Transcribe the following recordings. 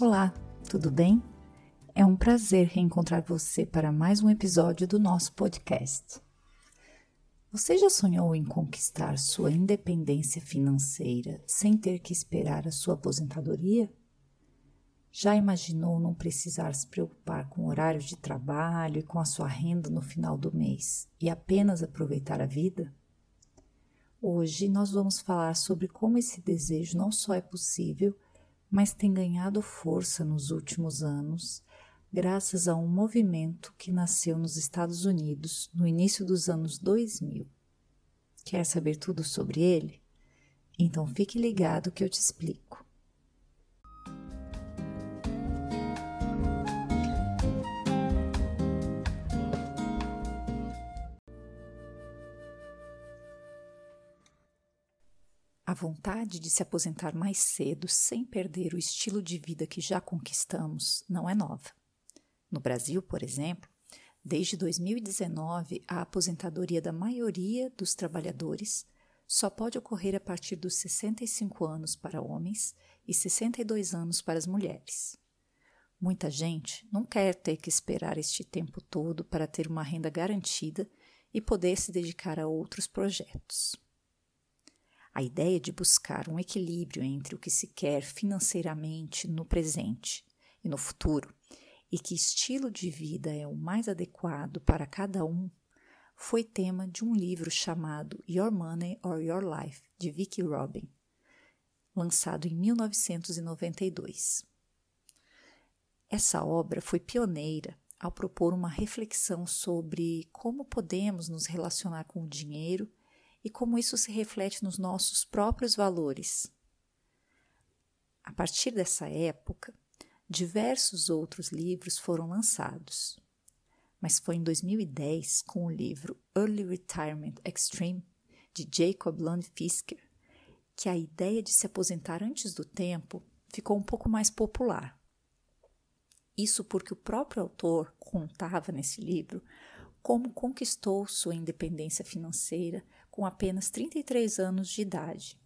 Olá, tudo bem? É um prazer reencontrar você para mais um episódio do nosso podcast. Você já sonhou em conquistar sua independência financeira sem ter que esperar a sua aposentadoria? Já imaginou não precisar se preocupar com o horário de trabalho e com a sua renda no final do mês e apenas aproveitar a vida? Hoje nós vamos falar sobre como esse desejo não só é possível, mas tem ganhado força nos últimos anos, graças a um movimento que nasceu nos Estados Unidos no início dos anos 2000. Quer saber tudo sobre ele? Então fique ligado que eu te explico. A vontade de se aposentar mais cedo sem perder o estilo de vida que já conquistamos não é nova. No Brasil, por exemplo, desde 2019, a aposentadoria da maioria dos trabalhadores só pode ocorrer a partir dos 65 anos para homens e 62 anos para as mulheres. Muita gente não quer ter que esperar este tempo todo para ter uma renda garantida e poder se dedicar a outros projetos. A ideia de buscar um equilíbrio entre o que se quer financeiramente no presente e no futuro, e que estilo de vida é o mais adequado para cada um, foi tema de um livro chamado Your Money or Your Life, de Vicky Robin, lançado em 1992. Essa obra foi pioneira ao propor uma reflexão sobre como podemos nos relacionar com o dinheiro e como isso se reflete nos nossos próprios valores. A partir dessa época, diversos outros livros foram lançados. Mas foi em 2010, com o livro Early Retirement Extreme, de Jacob Lund Fisker, que a ideia de se aposentar antes do tempo ficou um pouco mais popular. Isso porque o próprio autor contava nesse livro como conquistou sua independência financeira com apenas 33 anos de idade.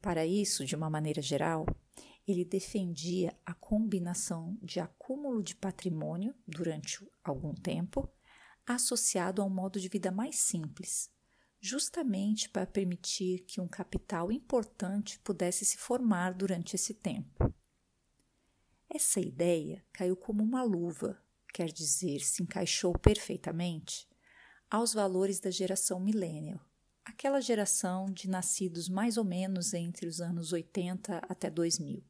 Para isso, de uma maneira geral, ele defendia a combinação de acúmulo de patrimônio durante algum tempo, associado a um modo de vida mais simples, justamente para permitir que um capital importante pudesse se formar durante esse tempo. Essa ideia caiu como uma luva, quer dizer, se encaixou perfeitamente aos valores da geração millennial, aquela geração de nascidos mais ou menos entre os anos 80 até 2000,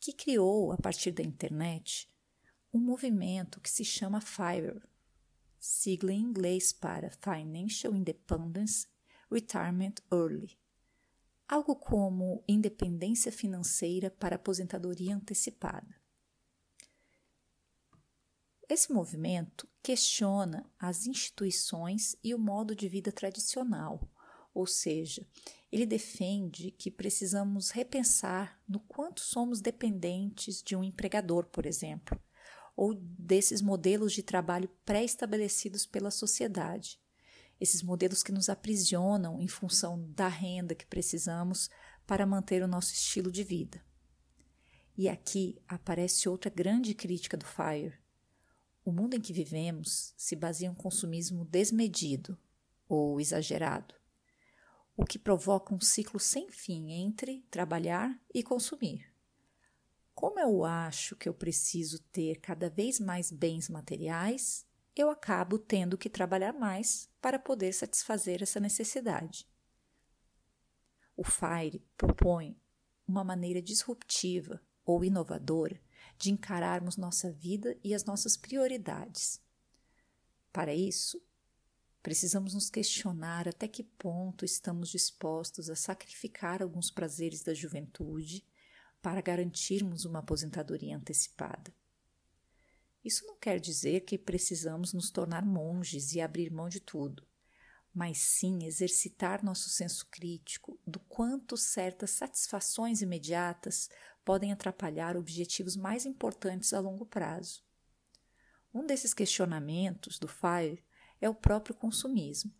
que criou, a partir da internet, um movimento que se chama FIRE, sigla em inglês para Financial Independence Retirement Early, algo como independência financeira para aposentadoria antecipada. Esse movimento questiona as instituições e o modo de vida tradicional, ou seja, ele defende que precisamos repensar no quanto somos dependentes de um empregador, por exemplo, ou desses modelos de trabalho pré-estabelecidos pela sociedade. Esses modelos que nos aprisionam em função da renda que precisamos para manter o nosso estilo de vida. E aqui aparece outra grande crítica do FIRE, o mundo em que vivemos se baseia em um consumismo desmedido ou exagerado, o que provoca um ciclo sem fim entre trabalhar e consumir. Como eu acho que eu preciso ter cada vez mais bens materiais, eu acabo tendo que trabalhar mais para poder satisfazer essa necessidade. O FIRE propõe uma maneira disruptiva ou inovadora de encararmos nossa vida e as nossas prioridades. Para isso, precisamos nos questionar até que ponto estamos dispostos a sacrificar alguns prazeres da juventude para garantirmos uma aposentadoria antecipada. Isso não quer dizer que precisamos nos tornar monges e abrir mão de tudo, mas sim exercitar nosso senso crítico do quanto certas satisfações imediatas podem atrapalhar objetivos mais importantes a longo prazo. Um desses questionamentos do FIRE é o próprio consumismo.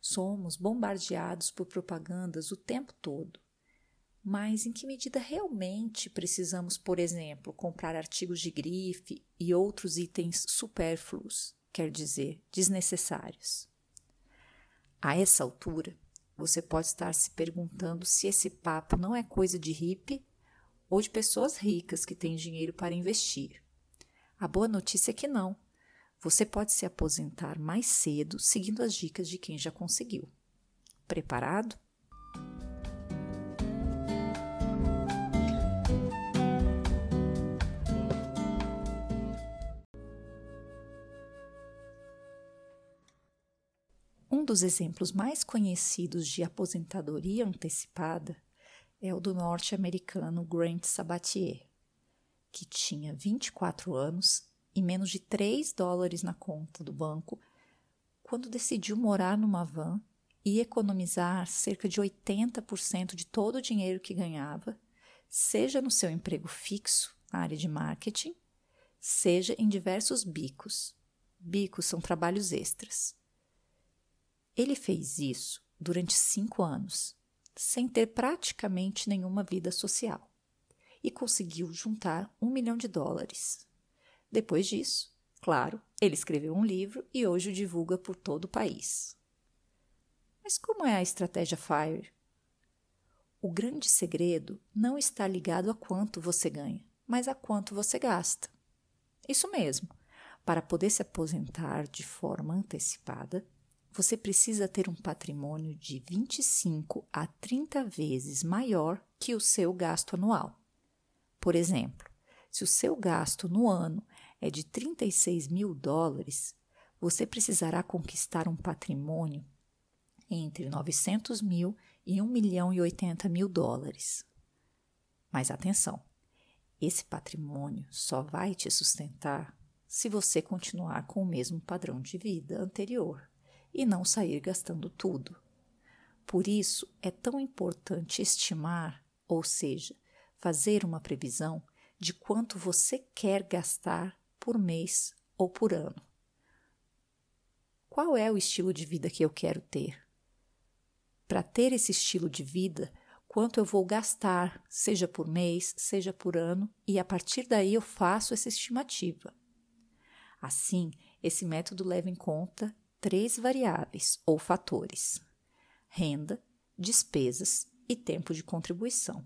Somos bombardeados por propagandas o tempo todo, Mas em que medida realmente precisamos, por exemplo, comprar artigos de grife e outros itens supérfluos, quer dizer, desnecessários? A essa altura, você pode estar se perguntando se esse papo não é coisa de hippie ou de pessoas ricas que têm dinheiro para investir. A boa notícia é que não. Você pode se aposentar mais cedo seguindo as dicas de quem já conseguiu. Preparado? Um dos exemplos mais conhecidos de aposentadoria antecipada é o do norte-americano Grant Sabatier, que tinha 24 anos e menos de 3 dólares na conta do banco quando decidiu morar numa van e economizar cerca de 80% de todo o dinheiro que ganhava, seja no seu emprego fixo na área de marketing, seja em diversos bicos. Bicos são trabalhos extras. Ele fez isso durante cinco anos, sem ter praticamente nenhuma vida social, e conseguiu juntar um milhão de dólares. Depois disso, claro, ele escreveu um livro e hoje o divulga por todo o país. Mas como é a estratégia FIRE? O grande segredo não está ligado a quanto você ganha, mas a quanto você gasta. Isso mesmo. Para poder se aposentar de forma antecipada, você precisa ter um patrimônio de 25 a 30 vezes maior que o seu gasto anual. Por exemplo, se o seu gasto no ano é de 36 mil dólares, você precisará conquistar um patrimônio entre 900 mil e 1 milhão e 80 mil dólares. Mas atenção, esse patrimônio só vai te sustentar se você continuar com o mesmo padrão de vida anterior e não sair gastando tudo. Por isso é tão importante estimar, ou seja, fazer uma previsão de quanto você quer gastar por mês ou por ano. Qual é o estilo de vida que eu quero ter? Para ter esse estilo de vida, quanto eu vou gastar, seja por mês, seja por ano, e a partir daí eu faço essa estimativa. Assim, esse método leva em conta três variáveis ou fatores: renda, despesas e tempo de contribuição.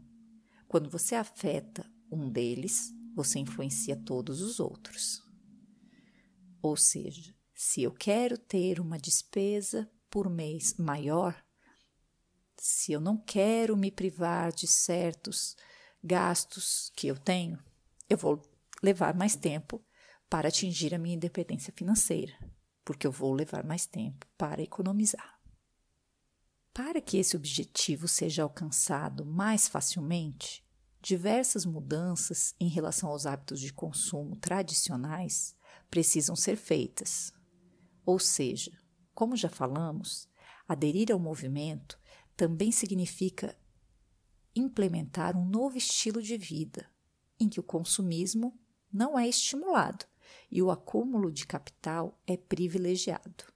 Quando você afeta um deles, você influencia todos os outros. Ou seja, se eu quero ter uma despesa por mês maior, se eu não quero me privar de certos gastos que eu tenho, eu vou levar mais tempo para atingir a minha independência financeira, porque eu vou levar mais tempo para economizar. Para que esse objetivo seja alcançado mais facilmente, diversas mudanças em relação aos hábitos de consumo tradicionais precisam ser feitas. Ou seja, como já falamos, aderir ao movimento também significa implementar um novo estilo de vida, em que o consumismo não é estimulado e o acúmulo de capital é privilegiado.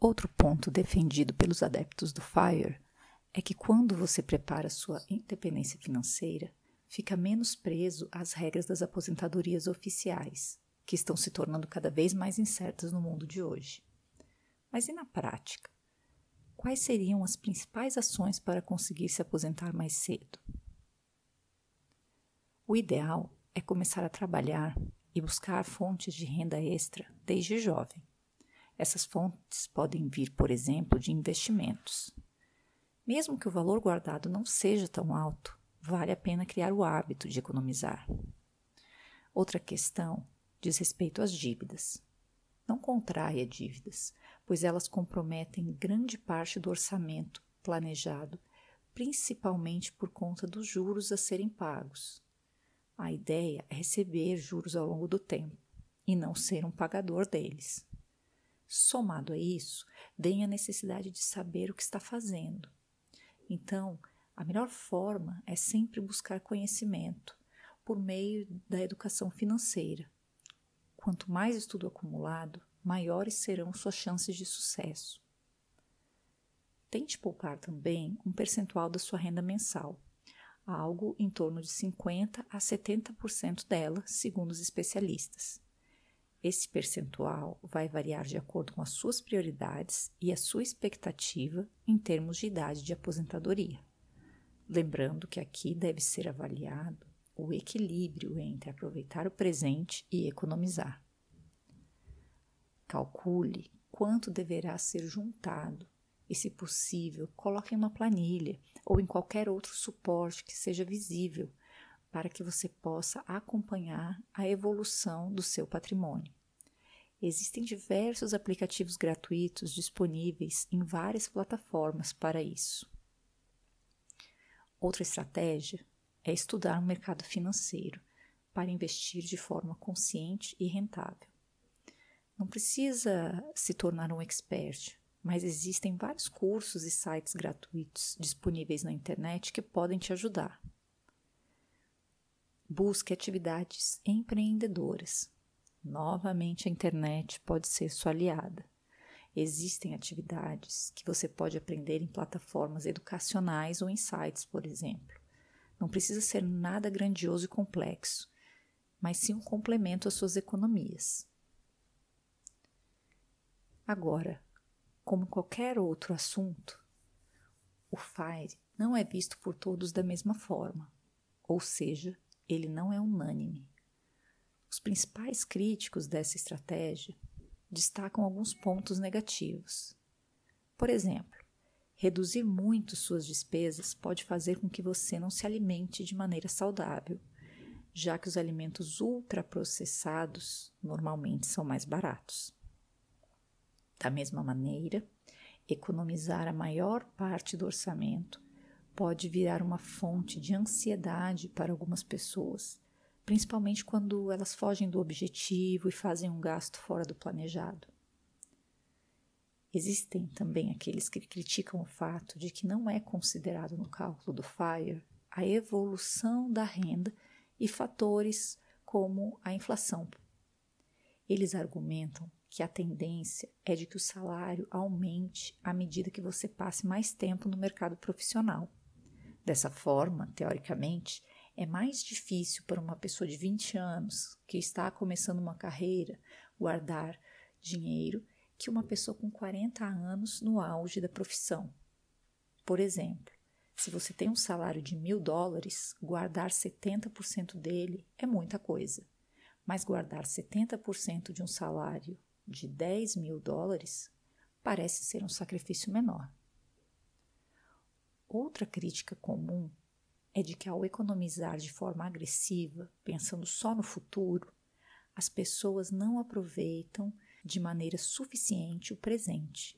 Outro ponto defendido pelos adeptos do FIRE é que quando você prepara sua independência financeira, fica menos preso às regras das aposentadorias oficiais, que estão se tornando cada vez mais incertas no mundo de hoje. Mas e na prática? Quais seriam as principais ações para conseguir se aposentar mais cedo? O ideal é começar a trabalhar e buscar fontes de renda extra desde jovem. Essas fontes podem vir, por exemplo, de investimentos. Mesmo que o valor guardado não seja tão alto, vale a pena criar o hábito de economizar. Outra questão diz respeito às dívidas. Não contraia dívidas, pois elas comprometem grande parte do orçamento planejado, principalmente por conta dos juros a serem pagos. A ideia é receber juros ao longo do tempo e não ser um pagador deles. Somado a isso, vem a necessidade de saber o que está fazendo. Então, a melhor forma é sempre buscar conhecimento, por meio da educação financeira. Quanto mais estudo acumulado, maiores serão suas chances de sucesso. Tente poupar também um percentual da sua renda mensal, algo em torno de 50 a 70% dela, segundo os especialistas. Esse percentual vai variar de acordo com as suas prioridades e a sua expectativa em termos de idade de aposentadoria. Lembrando que aqui deve ser avaliado o equilíbrio entre aproveitar o presente e economizar. Calcule quanto deverá ser juntado e, se possível, coloque em uma planilha ou em qualquer outro suporte que seja visível para que você possa acompanhar a evolução do seu patrimônio. Existem diversos aplicativos gratuitos disponíveis em várias plataformas para isso. Outra estratégia é estudar o mercado financeiro para investir de forma consciente e rentável. Não precisa se tornar um expert, mas existem vários cursos e sites gratuitos disponíveis na internet que podem te ajudar. Busque atividades empreendedoras. Novamente, a internet pode ser sua aliada. Existem atividades que você pode aprender em plataformas educacionais ou em sites, por exemplo. Não precisa ser nada grandioso e complexo, mas sim um complemento às suas economias. Agora, como qualquer outro assunto, o FIRE não é visto por todos da mesma forma, ou seja, ele não é unânime. Os principais críticos dessa estratégia destacam alguns pontos negativos. Por exemplo, reduzir muito suas despesas pode fazer com que você não se alimente de maneira saudável, já que os alimentos ultraprocessados normalmente são mais baratos. Da mesma maneira, economizar a maior parte do orçamento pode virar uma fonte de ansiedade para algumas pessoas, principalmente quando elas fogem do objetivo e fazem um gasto fora do planejado. Existem também aqueles que criticam o fato de que não é considerado no cálculo do FIRE a evolução da renda e fatores como a inflação. Eles argumentam que a tendência é de que o salário aumente à medida que você passe mais tempo no mercado profissional. Dessa forma, teoricamente, é mais difícil para uma pessoa de 20 anos que está começando uma carreira guardar dinheiro que uma pessoa com 40 anos no auge da profissão. Por exemplo, se você tem um salário de mil dólares, guardar 70% dele é muita coisa, mas guardar 70% de um salário de 10 mil dólares parece ser um sacrifício menor. Outra crítica comum é de que, ao economizar de forma agressiva, pensando só no futuro, as pessoas não aproveitam de maneira suficiente o presente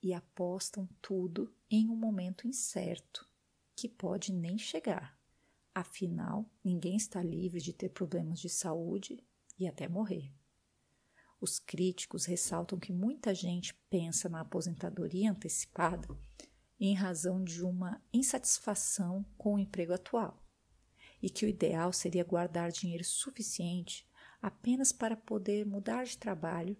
e apostam tudo em um momento incerto que pode nem chegar. Afinal, ninguém está livre de ter problemas de saúde e até morrer. Os críticos ressaltam que muita gente pensa na aposentadoria antecipada em razão de uma insatisfação com o emprego atual, e que o ideal seria guardar dinheiro suficiente apenas para poder mudar de trabalho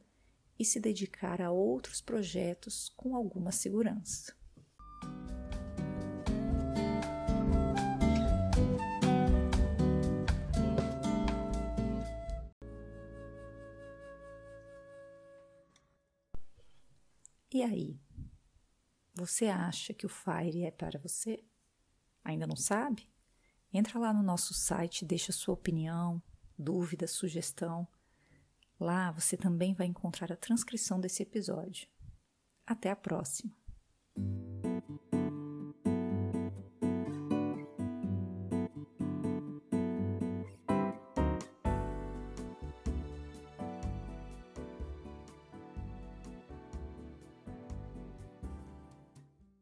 e se dedicar a outros projetos com alguma segurança. E aí? Você acha que o Fire é para você? Ainda não sabe? Entra lá no nosso site, deixa sua opinião, dúvida, sugestão. Lá você também vai encontrar a transcrição desse episódio. Até a próxima!